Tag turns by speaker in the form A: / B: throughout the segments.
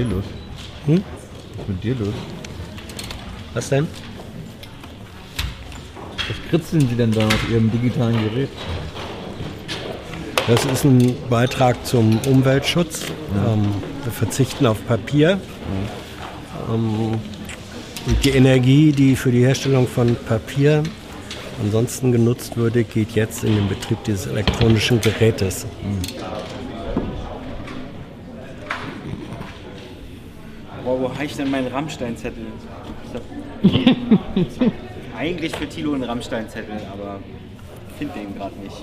A: dir los?
B: Hm?
A: Was ist mit dir los?
B: Was denn?
A: Was kritzeln Sie denn da auf Ihrem digitalen Gerät?
B: Das ist ein Beitrag zum Umweltschutz. Ähm, wir verzichten auf Papier. Ähm, und die Energie, die für die Herstellung von Papier ansonsten genutzt würde, geht jetzt in den Betrieb dieses elektronischen Gerätes.
C: Boah, habe ich denn meinen Rammstein-Zettel? Eigentlich für Tilo einen Rammstein-Zettel, aber ich finde den gerade nicht.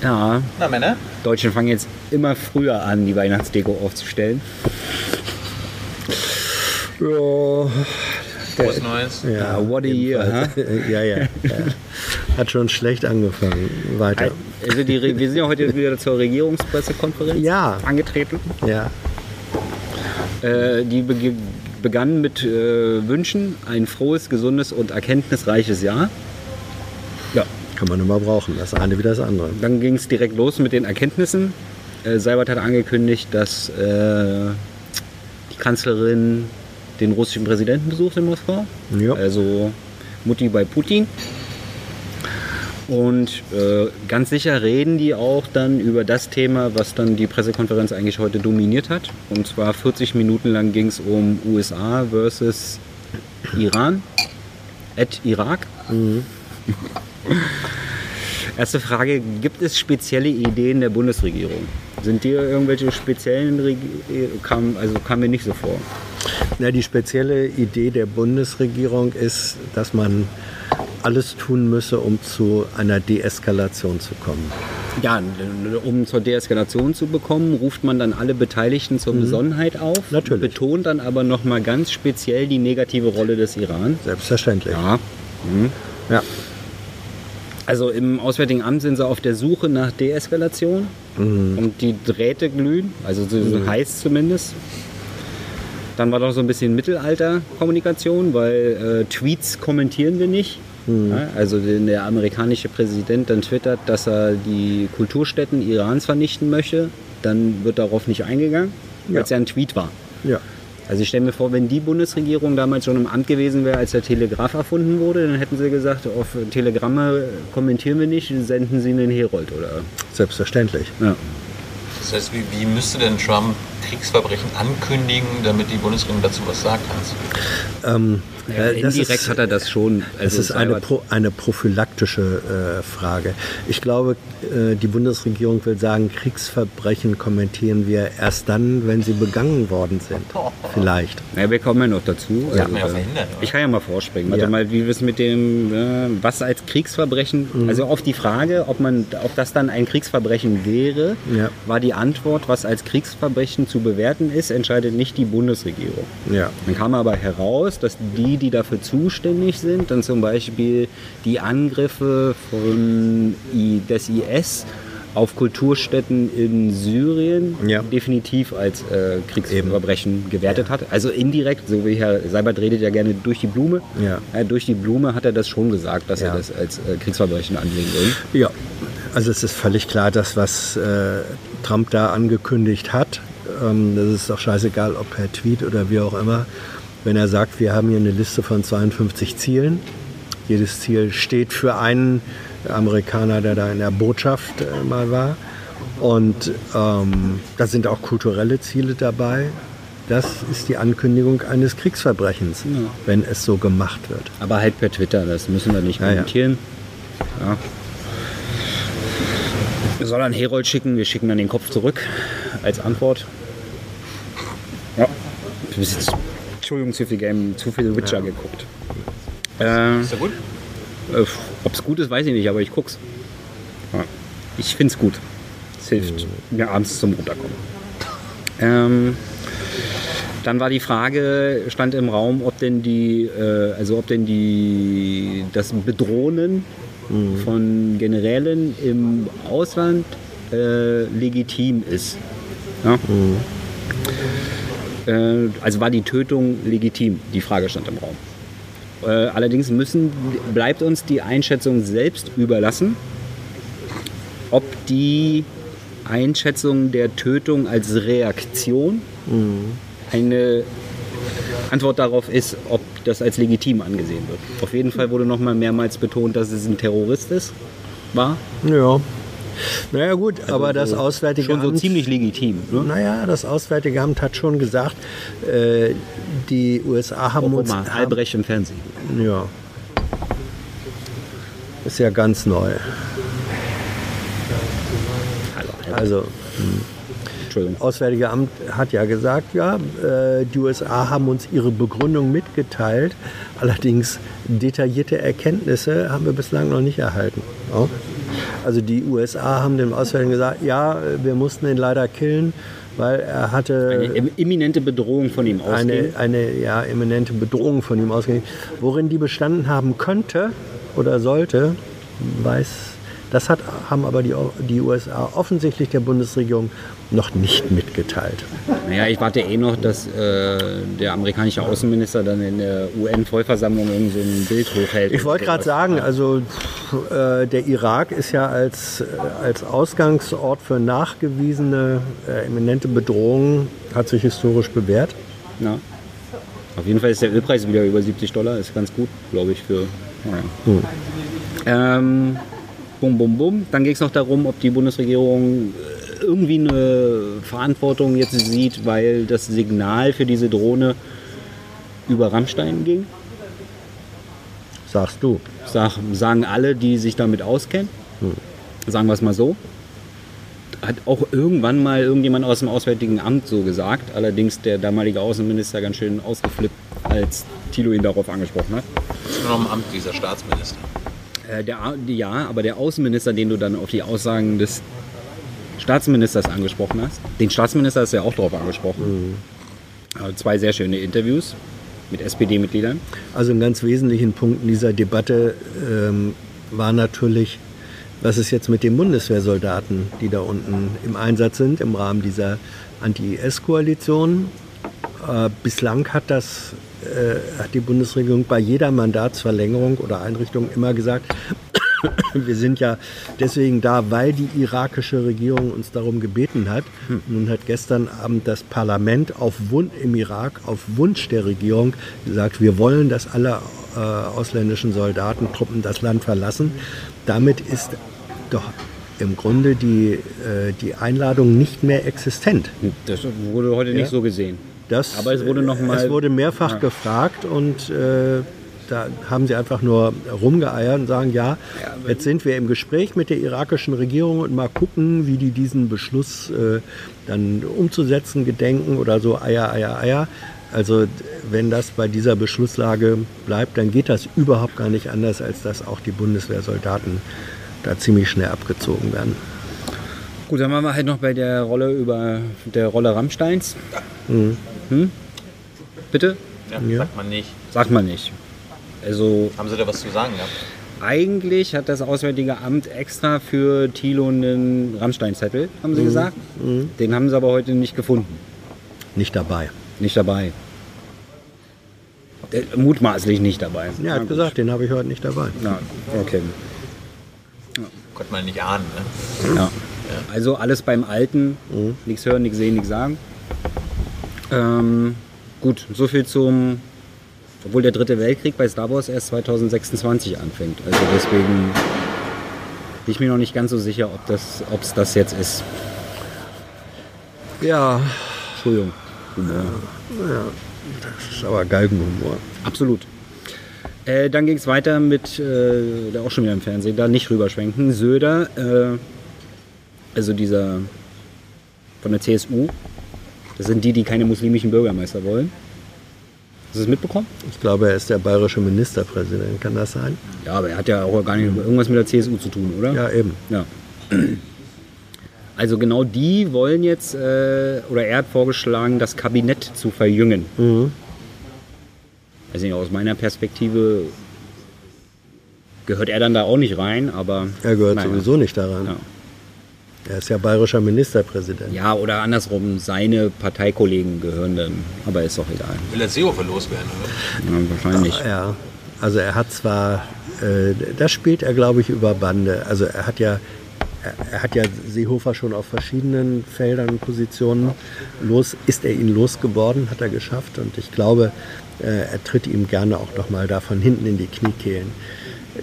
D: Ja,
E: Na Männer?
D: Deutschen fangen jetzt immer früher an, die Weihnachtsdeko aufzustellen.
B: Ja,
E: Frohes Neues.
B: ja,
D: what a year,
B: ja, ja, ja. Hat schon schlecht angefangen. Weiter.
D: Also die, Re- wir sind ja heute wieder zur Regierungspressekonferenz
B: Ja.
D: angetreten.
B: Ja.
D: Äh, die beg- begann mit äh, Wünschen, ein frohes, gesundes und erkenntnisreiches Jahr. Ja,
B: Kann man immer brauchen. Das eine wie das andere.
D: dann ging es direkt los mit den Erkenntnissen. Äh, Seibert hat angekündigt, dass äh, die Kanzlerin den russischen Präsidenten besucht in Moskau.
B: Ja.
D: Also Mutti bei Putin. Und äh, ganz sicher reden die auch dann über das Thema, was dann die Pressekonferenz eigentlich heute dominiert hat. Und zwar 40 Minuten lang ging es um USA versus Iran, et Irak. Erste Frage, gibt es spezielle Ideen der Bundesregierung? Sind dir irgendwelche speziellen, Reg kam, also kam mir nicht so vor.
B: Na, die spezielle Idee der Bundesregierung ist, dass man alles tun müsse, um zu einer Deeskalation zu kommen.
D: Ja, um zur Deeskalation zu bekommen, ruft man dann alle Beteiligten zur Besonnenheit auf.
B: Natürlich.
D: Betont dann aber nochmal ganz speziell die negative Rolle des Iran.
B: Selbstverständlich.
D: Ja.
B: Ja.
D: Also im Auswärtigen Amt sind sie auf der Suche nach Deeskalation und die Drähte glühen, also so so heißt zumindest. Dann war doch so ein bisschen Mittelalter-Kommunikation, weil äh, Tweets kommentieren wir nicht. Ja, also wenn der amerikanische Präsident dann twittert, dass er die Kulturstätten Irans vernichten möchte, dann wird darauf nicht eingegangen, weil es ja ein Tweet war.
B: Ja.
D: Also ich stelle mir vor, wenn die Bundesregierung damals schon im Amt gewesen wäre, als der Telegraph erfunden wurde, dann hätten sie gesagt, auf Telegramme kommentieren wir nicht, senden sie einen Herold oder.
B: Selbstverständlich.
D: Ja.
E: Das heißt, wie, wie müsste denn Trump Kriegsverbrechen ankündigen, damit die Bundesregierung dazu was sagt, Hans?
B: Ähm, äh, das
D: Indirekt
B: ist-
D: hat er das schon.
B: Es
D: Also
B: ist eine, pro, eine prophylaktische äh, Frage. Ich glaube, äh, die Bundesregierung will sagen, Kriegsverbrechen kommentieren wir erst dann, wenn sie begangen worden sind. Vielleicht.
D: Ja, wir kommen ja noch dazu.
E: Das ja
D: Also,
E: oder?
D: ich kann ja mal vorspringen. Warte
B: Ja.
D: mal, wie wir es mit dem, äh, was als Kriegsverbrechen,
B: Mhm.
D: also auf die Frage, ob man, ob das dann ein Kriegsverbrechen wäre,
B: Ja.
D: war die Antwort, was als Kriegsverbrechen zu bewerten ist, entscheidet nicht die Bundesregierung.
B: Ja.
D: Dann kam aber heraus, dass die, die dafür zuständig sind, dann zum Beispiel die Angriffe von des IS auf Kulturstätten in Syrien
B: Ja.
D: definitiv als äh, Kriegsverbrechen gewertet hat. Also indirekt, so wie Herr Seibert redet ja gerne durch die Blume.
B: Ja.
D: Äh, durch die Blume hat er das schon gesagt, dass
B: Ja.
D: er das als äh, Kriegsverbrechen ansehen will.
B: Ja, also es ist völlig klar, dass was äh, Trump da angekündigt hat, ähm, das ist doch scheißegal, ob per Tweet oder wie auch immer, wenn er sagt, wir haben hier eine Liste von 52 Zielen. Jedes Ziel steht für einen Amerikaner, der da in der Botschaft äh, mal war. Und ähm, da sind auch kulturelle Ziele dabei. Das ist die Ankündigung eines Kriegsverbrechens, wenn es so gemacht wird.
D: Aber halt per Twitter, das müssen wir nicht
B: Ja, ja.
D: kommentieren. Ja. Wir sollen einen Herold schicken, wir schicken dann den Kopf zurück als Antwort. Ja. Entschuldigung, zu viel Game, zu viel Witcher geguckt. Äh,
E: Ist ja gut?
D: äh, Ob es gut ist, weiß ich nicht, aber ich guck's. Ja. Ich find's gut. Es hilft mir abends zum Runterkommen. Ähm, dann war die Frage, stand im Raum, ob denn die, äh, also ob denn die, das Bedrohen von Generälen im Ausland äh, legitim ist. Ja? Äh, also war die Tötung legitim? Die Frage stand im Raum. Äh, allerdings müssen, bleibt uns die Einschätzung selbst überlassen, ob die Einschätzung der Tötung als Reaktion eine Antwort darauf ist, ob das als legitim angesehen wird. Auf jeden Fall wurde noch mal mehrmals betont, dass es ein Terrorist ist. War
B: Ja. Naja gut, aber das Auswärtige
D: schon so
B: Amt...
D: ziemlich legitim. Ne?
B: Naja, das Auswärtige Amt hat schon gesagt, äh, die USA haben
D: Guck
B: uns...
D: mal, Albrecht im Fernsehen.
B: Ja. Ist ja ganz neu.
D: Hallo, Albrecht.
B: Also,
D: Entschuldigung.
B: Auswärtige Amt hat ja gesagt, ja, äh, die USA haben uns ihre Begründung mitgeteilt. Allerdings detaillierte Erkenntnisse haben wir bislang noch nicht erhalten. Ja. Also die USA haben dem Auswärtigen gesagt, ja, wir mussten ihn leider killen, weil er hatte
D: Eine im- imminente Bedrohung von ihm ausging.
B: eine, eine ja, eminente Bedrohung von ihm ausging. Worin die bestanden haben könnte oder sollte, weiß, das hat, haben aber die, die USA offensichtlich der Bundesregierung noch nicht mitgeteilt.
D: Naja, ich warte eh noch, dass äh, der amerikanische Außenminister dann in der UN-Vollversammlung irgend so ein Bild hochhält.
B: Ich wollte gerade sagen, also äh, der Irak ist ja als, äh, als Ausgangsort für nachgewiesene äh, eminente Bedrohungen, hat sich historisch bewährt.
D: Ja. Auf jeden Fall ist der Ölpreis wieder über 70 Dollar, ist ganz gut, glaube ich, für. Naja. Ähm, bum, bum, bum. Dann ging es noch darum, ob die Bundesregierung äh, irgendwie eine Verantwortung jetzt sieht, weil das Signal für diese Drohne über Rammstein ging.
B: Sagst du.
D: Sag, sagen alle, die sich damit auskennen. Sagen wir es mal so. Hat auch irgendwann mal irgendjemand aus dem Auswärtigen Amt so gesagt. Allerdings der damalige Außenminister ganz schön ausgeflippt, als Thilo ihn darauf angesprochen hat.
E: Ist nur noch im Amt dieser Staatsminister.
D: Äh, der, ja, aber der Außenminister, den du dann auf die Aussagen des Staatsministers angesprochen hast, den Staatsminister hast du ja auch darauf angesprochen. Äh, Zwei sehr schöne Interviews mit SPD-Mitgliedern.
B: Also ein ganz wesentlichen Punkt in dieser Debatte ähm, war natürlich, was ist jetzt mit den Bundeswehrsoldaten, die da unten im Einsatz sind im Rahmen dieser Anti-IS-Koalition. Äh, bislang hat das hat die Bundesregierung bei jeder Mandatsverlängerung oder Einrichtung immer gesagt, wir sind ja deswegen da, weil die irakische Regierung uns darum gebeten hat. Nun hat gestern Abend das Parlament auf Wunsch im Irak auf Wunsch der Regierung gesagt, wir wollen, dass alle äh, ausländischen Soldatentruppen das Land verlassen. Damit ist doch im Grunde die, äh, die Einladung nicht mehr existent.
D: Das wurde heute
B: Ja.
D: nicht so gesehen.
B: Das,
D: Aber es wurde noch mal-
B: es wurde mehrfach
D: Ja.
B: gefragt und äh, da haben sie einfach nur rumgeeiert und sagen, ja, jetzt sind wir im Gespräch mit der irakischen Regierung und mal gucken, wie die diesen Beschluss äh, dann umzusetzen gedenken oder so, Eier, Eier, Eier. Also wenn das bei dieser Beschlusslage bleibt, dann geht das überhaupt gar nicht anders, als dass auch die Bundeswehrsoldaten da ziemlich schnell abgezogen werden.
D: Gut, dann waren wir halt noch bei der Rolle über der Rolle Rammsteins. Hm? Bitte?
E: Ja,
B: Ja.
E: Sagt man nicht.
D: Sagt man nicht. Also
E: Haben Sie da was zu sagen gehabt?
D: eigentlich hat das Auswärtige Amt extra für Thilo einen Rammstein-Zettel, haben sie gesagt. Den haben sie aber heute nicht gefunden.
B: Nicht dabei.
D: Nicht dabei. Der, mutmaßlich nicht dabei.
B: Ja, er hat gesagt, den habe ich heute nicht dabei.
D: Na, okay.
E: Konnte man nicht ahnen, ne?
D: Ja. Also alles beim Alten. Nichts hören, nichts sehen, nichts sagen. Ähm, gut, so viel zum. Obwohl der dritte Weltkrieg bei Star Wars erst 2026 anfängt. Also deswegen bin ich mir noch nicht ganz so sicher, ob das, es das jetzt ist.
B: Ja,
D: Entschuldigung. Humor.
B: das ist aber Galgenhumor.
D: Absolut. Äh, dann ging es weiter mit, äh, der auch schon wieder im Fernsehen, da nicht rüberschwenken. Söder, äh, also dieser von der CSU, das sind die, die keine muslimischen Bürgermeister wollen. Hast du es mitbekommen?
B: Ich glaube, er ist der bayerische Ministerpräsident, kann das sein?
D: Ja, aber er hat ja auch gar nicht irgendwas mit der CSU zu tun, oder?
B: Ja, eben.
D: Ja. Also genau die wollen jetzt, äh, oder er hat vorgeschlagen, das Kabinett zu verjüngen.
B: Mhm.
D: Also aus meiner Perspektive gehört er dann da auch nicht rein, aber...
B: Er gehört
D: naja.
B: sowieso nicht daran.
D: Ja.
B: Er ist ja bayerischer Ministerpräsident.
D: Ja, oder andersrum, seine Parteikollegen gehören dann, aber ist doch egal.
E: Will er Seehofer loswerden, oder?
D: Ja, wahrscheinlich.
B: Ja, also er hat zwar, äh, das spielt er glaube ich über Bande. Also er hat ja er, hat ja Seehofer schon auf verschiedenen Feldern und Positionen los, ist er ihn losgeworden, hat er geschafft und ich glaube, äh, er tritt ihm gerne auch noch mal da von hinten in die Kniekehlen.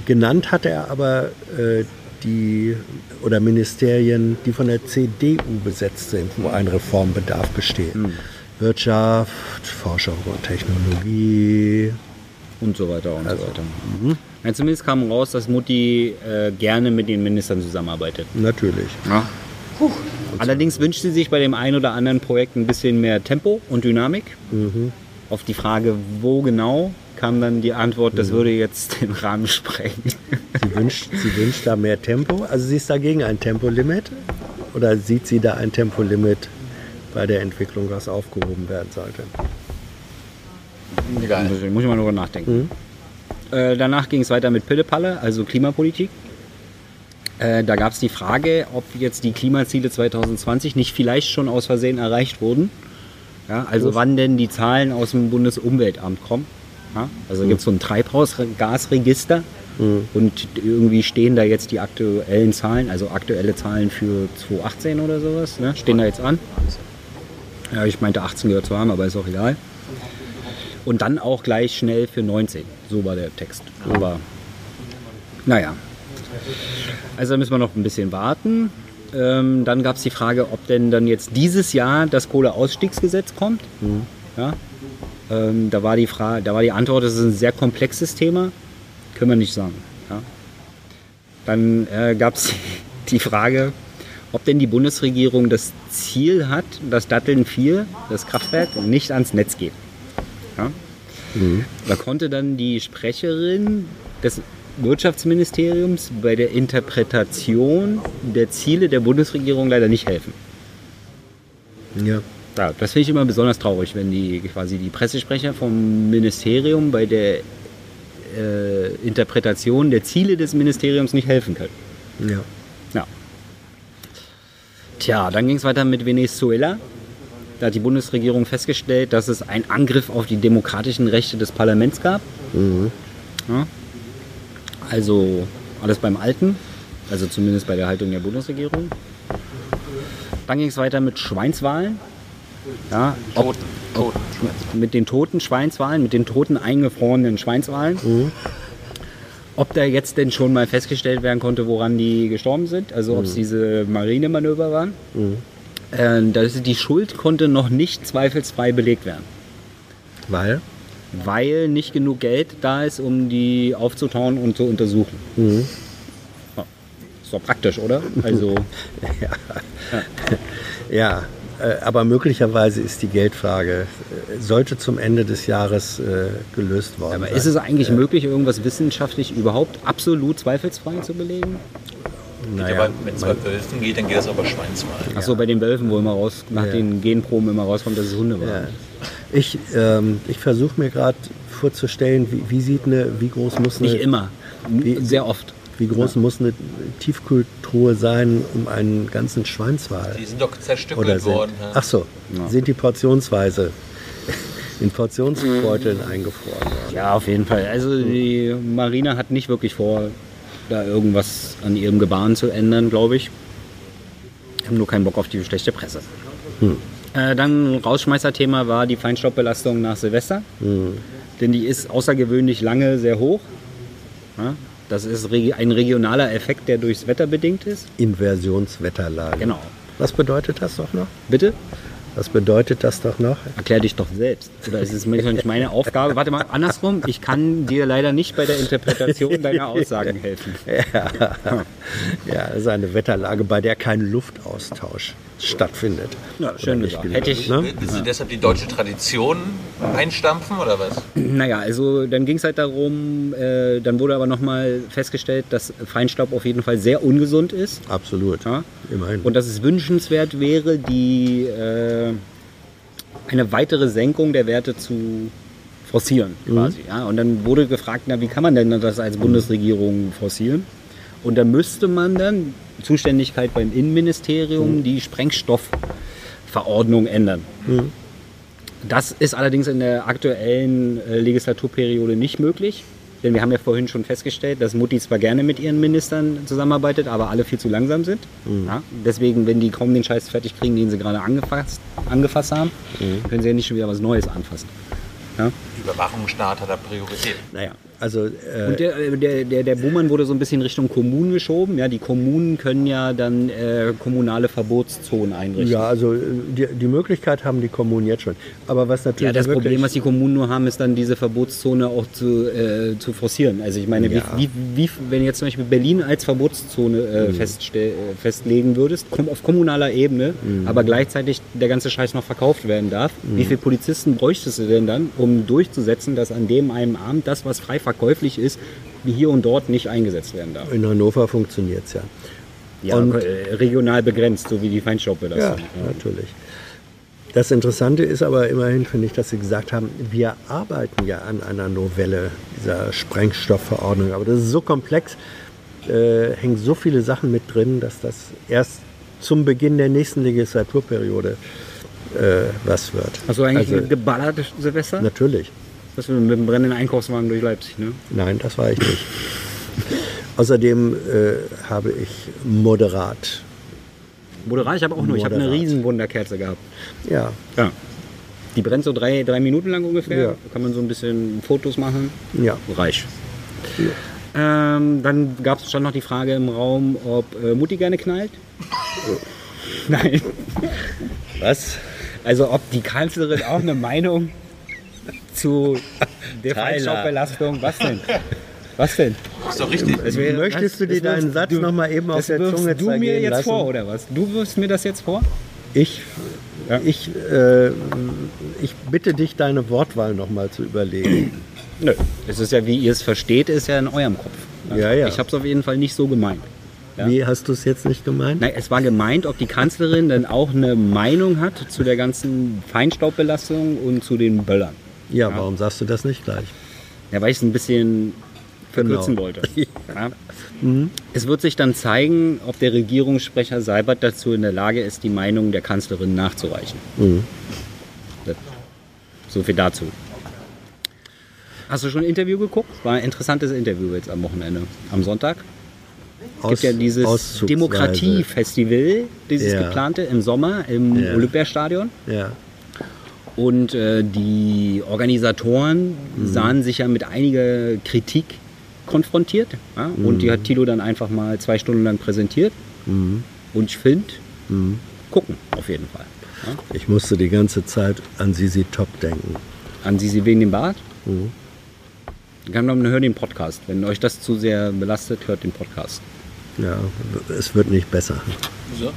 B: Genannt hat er aber äh, die oder Ministerien, die von der CDU besetzt sind, wo ein Reformbedarf besteht. Wirtschaft, Forschung und Technologie.
D: und so weiter und so weiter. Ja, zumindest kam raus, dass Mutti äh, gerne mit den Ministern zusammenarbeitet.
B: Natürlich.
D: Allerdings wünscht sie sich bei dem einen oder anderen Projekt ein bisschen mehr Tempo und Dynamik. Auf die Frage, wo genau, kam dann die Antwort, das würde jetzt den Rahmen sprengen.
B: Sie wünscht, sie wünscht da mehr Tempo. Also sie ist dagegen ein Tempolimit. Oder sieht sie da ein Tempolimit bei der Entwicklung, was aufgehoben werden sollte?
E: Egal.
D: Also, muss ich mal drüber nachdenken. Äh, danach ging es weiter mit Pillepalle, also Klimapolitik. Äh, da gab es die Frage, ob jetzt die Klimaziele 2020 nicht vielleicht schon aus Versehen erreicht wurden. Ja, also wann denn die Zahlen aus dem Bundesumweltamt kommen. Ja, also gibt es so ein Treibhausgasregister und irgendwie stehen da jetzt die aktuellen Zahlen, also aktuelle Zahlen für 2018 oder sowas, ne? stehen da jetzt an. Ja, ich meinte 18 gehört zu haben, aber ist auch egal. Und dann auch gleich schnell für 19. So war der Text. Aber naja. Also da müssen wir noch ein bisschen warten. Ähm, dann gab es die Frage, ob denn dann jetzt dieses Jahr das Kohleausstiegsgesetz kommt. Ja. Ähm, da, war die Frage, da war die Antwort, das ist ein sehr komplexes Thema. Können wir nicht sagen. Ja. Dann äh, gab es die Frage, ob denn die Bundesregierung das Ziel hat, dass Datteln 4, das Kraftwerk, nicht ans Netz geht. Ja? Da konnte dann die Sprecherin des Wirtschaftsministeriums bei der Interpretation der Ziele der Bundesregierung leider nicht helfen.
B: Ja.
D: Ja, das finde ich immer besonders traurig, wenn die quasi die Pressesprecher vom Ministerium bei der äh, Interpretation der Ziele des Ministeriums nicht helfen können.
B: ja.
D: Ja. Tja, dann ging es weiter mit Venezuela. Da hat die Bundesregierung festgestellt, dass es einen Angriff auf die demokratischen Rechte des Parlaments gab. Ja. Also alles beim Alten, also zumindest bei der Haltung der Bundesregierung. Dann ging es weiter mit Schweinswahlen. Ja, ob,
E: Toten.
D: mit den toten Schweinswahlen, mit den toten eingefrorenen Schweinswahlen. Ob da jetzt denn schon mal festgestellt werden konnte, woran die gestorben sind, also ob es diese Marinemanöver waren. Äh, das, die Schuld konnte noch nicht zweifelsfrei belegt werden,
B: Weil?
D: weil nicht genug Geld da ist, um die aufzutauen und zu untersuchen. Ja, ist doch praktisch, oder? Also,
B: Ja, äh, aber möglicherweise ist die Geldfrage, äh, sollte zum Ende des Jahres äh, gelöst worden
D: aber
B: sein.
D: ist es eigentlich möglich, irgendwas wissenschaftlich überhaupt absolut zweifelsfrei zu belegen?
B: naja,
E: aber wenn es bei Wölfen geht, dann geht das aber Schweinswahl.
D: Achso, bei den Wölfen, wo immer raus, nach
B: Ja.
D: den Genproben immer rauskommt, dass es Hunde waren.
B: Ja. Ich, ähm, ich versuche mir gerade vorzustellen, wie, wie sieht eine, wie groß muss eine,
D: Nicht immer,
B: Wie-
D: sehr oft.
B: Wie groß muss eine Tiefkühltruhe sein, um einen ganzen Schweinswal
E: Die sind doch zerstückelt
B: oder sind,
E: worden. ja.
B: ach so,
D: Ja.
B: sind die portionsweise in Portionsbeuteln eingefroren worden?
D: Ja, auf jeden Fall. Also die Marine hat nicht wirklich vor, da irgendwas an ihrem Gebaren zu ändern, glaube ich. Haben nur keinen Bock auf die schlechte Presse. Äh, dann Rausschmeißerthema war die Feinstaubbelastung nach Silvester. Denn die ist außergewöhnlich lange sehr hoch. Ja, das ist ein regionaler Effekt, der durchs Wetter bedingt ist.
B: Inversionswetterlage.
D: Genau.
B: Was bedeutet das doch noch?
D: Bitte?
B: Was bedeutet das doch noch?
D: Erklär dich doch selbst. Oder ist es nicht meine Aufgabe? Warte mal, andersrum. Ich kann dir leider nicht bei der Interpretation deiner Aussagen helfen.
B: Ja, das ist eine Wetterlage, bei der kein Luftaustausch stattfindet.
D: Ja, schön gesagt. Hätte ich,
B: Ne?
E: Willst du deshalb die deutsche Tradition einstampfen oder was?
D: Naja, also dann ging es halt darum, äh, dann wurde aber nochmal festgestellt, dass Feinstaub auf jeden Fall sehr ungesund ist.
B: Absolut.
D: Ja?
B: Immerhin.
D: Und dass es wünschenswert wäre, die, äh, eine weitere Senkung der Werte zu forcieren quasi. Ja? Und dann wurde gefragt, na, wie kann man denn das als Bundesregierung forcieren? Und da müsste man dann Zuständigkeit beim Innenministerium die Sprengstoffverordnung ändern. Das ist allerdings in der aktuellen äh, Legislaturperiode nicht möglich. Denn wir haben ja vorhin schon festgestellt, dass Mutti zwar gerne mit ihren Ministern zusammenarbeitet, aber alle viel zu langsam sind. Ja? Deswegen, wenn die kaum den Scheiß fertig kriegen, den sie gerade angefasst, angefasst haben, können sie ja nicht schon wieder was Neues anfassen. Ja?
E: Überwachungsstaat hat da Priorität.
D: Naja.
B: Also äh,
D: Und der, äh, der, der, der Buhmann wurde so ein bisschen Richtung Kommunen geschoben. Ja, die Kommunen können ja dann äh, kommunale Verbotszonen einrichten.
B: ja, also äh, die, die Möglichkeit haben die Kommunen jetzt schon. Aber was natürlich
D: Ja, das Problem, was die Kommunen nur haben, ist dann diese Verbotszone auch zu, äh, zu forcieren. Also ich meine,
B: Ja.
D: wie, wie, wenn jetzt zum Beispiel Berlin als Verbotszone äh,
B: Mhm.
D: festlegen würdest, kom- auf kommunaler Ebene,
B: Mhm.
D: aber gleichzeitig der ganze Scheiß noch verkauft werden darf, wie viele Polizisten bräuchtest du denn dann, um durchzusetzen, dass an dem einen Abend das, was frei verkäuflich ist, wie hier und dort nicht eingesetzt werden darf?
B: in Hannover funktioniert es ja.
D: Ja,
B: Und-
D: äh, regional begrenzt, so wie die
B: Ja,
D: Feinstaubbelastung.
B: natürlich. Das Interessante ist aber immerhin, finde ich, dass Sie gesagt haben, wir arbeiten ja an einer Novelle dieser Sprengstoffverordnung. Aber das ist so komplex, äh, hängen so viele Sachen mit drin, dass das erst zum Beginn der nächsten Legislaturperiode äh, was wird.
D: Du eigentlich
B: Also,
D: geballert, Silvester?
B: Natürlich.
D: Das mit dem brennenden Einkaufswagen durch Leipzig, ne?
B: Nein, das war ich nicht. Außerdem äh, habe ich moderat.
D: Moderat, ich habe auch nur, ich habe eine
B: Moderat.
D: riesen Wunderkerze gehabt.
B: Ja,
D: Ja. Die brennt so drei, drei Minuten lang ungefähr.
B: Ja.
D: Da kann man so ein bisschen Fotos machen.
B: ja.
D: Reich. Ähm, dann gab es schon noch die Frage im Raum, ob äh, Mutti gerne knallt. Nein.
B: Was?
D: Also ob die Kanzlerin auch eine Meinung zu der. Feinstaubbelastung, was denn? Was denn?
E: Ist doch richtig.
B: Möchtest du dir deinen Satz
D: du-
B: noch mal eben auf der Zunge
D: du mir jetzt
B: lassen?
D: vor, oder was? Du wirfst mir das jetzt vor?
B: Ich,
D: Ja.
B: ich, äh, ich bitte dich, deine Wortwahl noch mal zu überlegen.
D: Nö. Es ist ja, wie ihr es versteht, ist ja in eurem Kopf.
B: Ja, ja.
D: Ich habe es auf jeden Fall nicht so gemeint. Ja.
B: Wie hast du es jetzt nicht gemeint?
D: Nein, es war gemeint, ob die Kanzlerin dann auch eine Meinung hat zu der ganzen Feinstaubbelastung und zu den Böllern.
B: Ja, warum sagst du das nicht gleich?
D: Ja, weil ich es ein bisschen verkürzen
B: Genau.
D: wollte. Ja. Es wird sich dann zeigen, ob der Regierungssprecher Seibert dazu in der Lage ist, die Meinung der Kanzlerin nachzureichen. Das- So viel dazu. Hast du schon ein Interview geguckt? War ein interessantes Interview jetzt am Wochenende. Am Sonntag. Es gibt ja dieses. Demokratiefestival, dieses
B: Ja.
D: geplante im Sommer im
B: Ja.
D: Olympiastadion.
B: Ja.
D: Und äh, die Organisatoren sahen sich ja mit einiger Kritik konfrontiert. Ja? Und die hat Tilo dann einfach mal zwei Stunden lang präsentiert. Und ich finde, gucken auf jeden Fall. Ja?
B: Ich musste die ganze Zeit an Sisi Top denken.
D: An Sie, Sie wegen dem Bart. Kann man hören den Podcast. Wenn euch das zu sehr belastet, hört den Podcast.
B: Ja, es wird nicht besser.
E: So.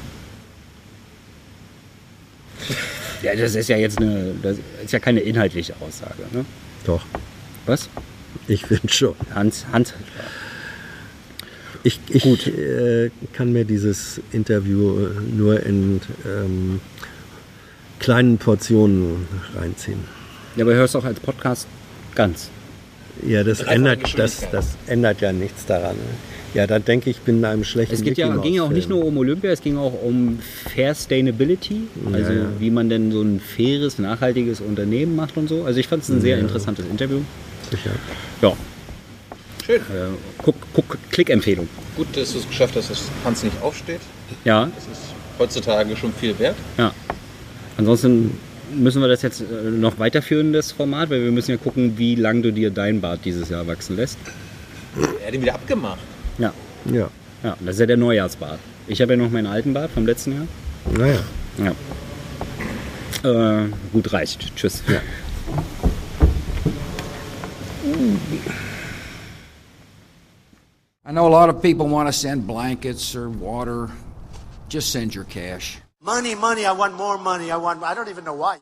D: Ja, das ist ja jetzt eine, das ist ja keine inhaltliche Aussage. Ne?
B: Doch,
D: Was?
B: ich finde schon.
D: Hans, Hans,
B: Ich, ich äh, kann mir dieses Interview äh, nur in ähm, kleinen Portionen reinziehen.
D: ja, aber hörst auch als Podcast ganz.
B: Ja, das ändert, das, das ändert ja nichts daran. Ja, da denke ich, bin in einem schlechten
D: Es geht ja, ging ja auch nicht nur um Olympia, es ging auch um Fair Sustainability, also
B: ja.
D: wie man denn so ein faires, nachhaltiges Unternehmen macht und so. Also ich fand es ein sehr interessantes Interview.
B: Sicher.
D: Ja,
E: Schön.
D: äh, guck, guck, Klickempfehlung.
E: Gut, dass du es geschafft hast, dass Hans nicht aufsteht.
D: Ja,
E: Das ist heutzutage schon viel wert.
D: ja. Ansonsten müssen wir das jetzt äh, noch weiterführen, das Format, weil wir müssen ja gucken, wie lang du dir dein Bart dieses Jahr wachsen lässt.
E: Er hat ihn wieder abgemacht.
D: Ja,
B: Ja,
D: ja das ist ja der Neujahrsbart. Ich habe ja noch meinen alten Bart vom letzten Jahr.
B: naja.
D: Ja. Äh, gut, reicht. Tschüss.
B: Ja.
F: I know a lot of people want to send blankets or water. Just send your cash.
G: Money, money, I want more money. I want, I don't even know why.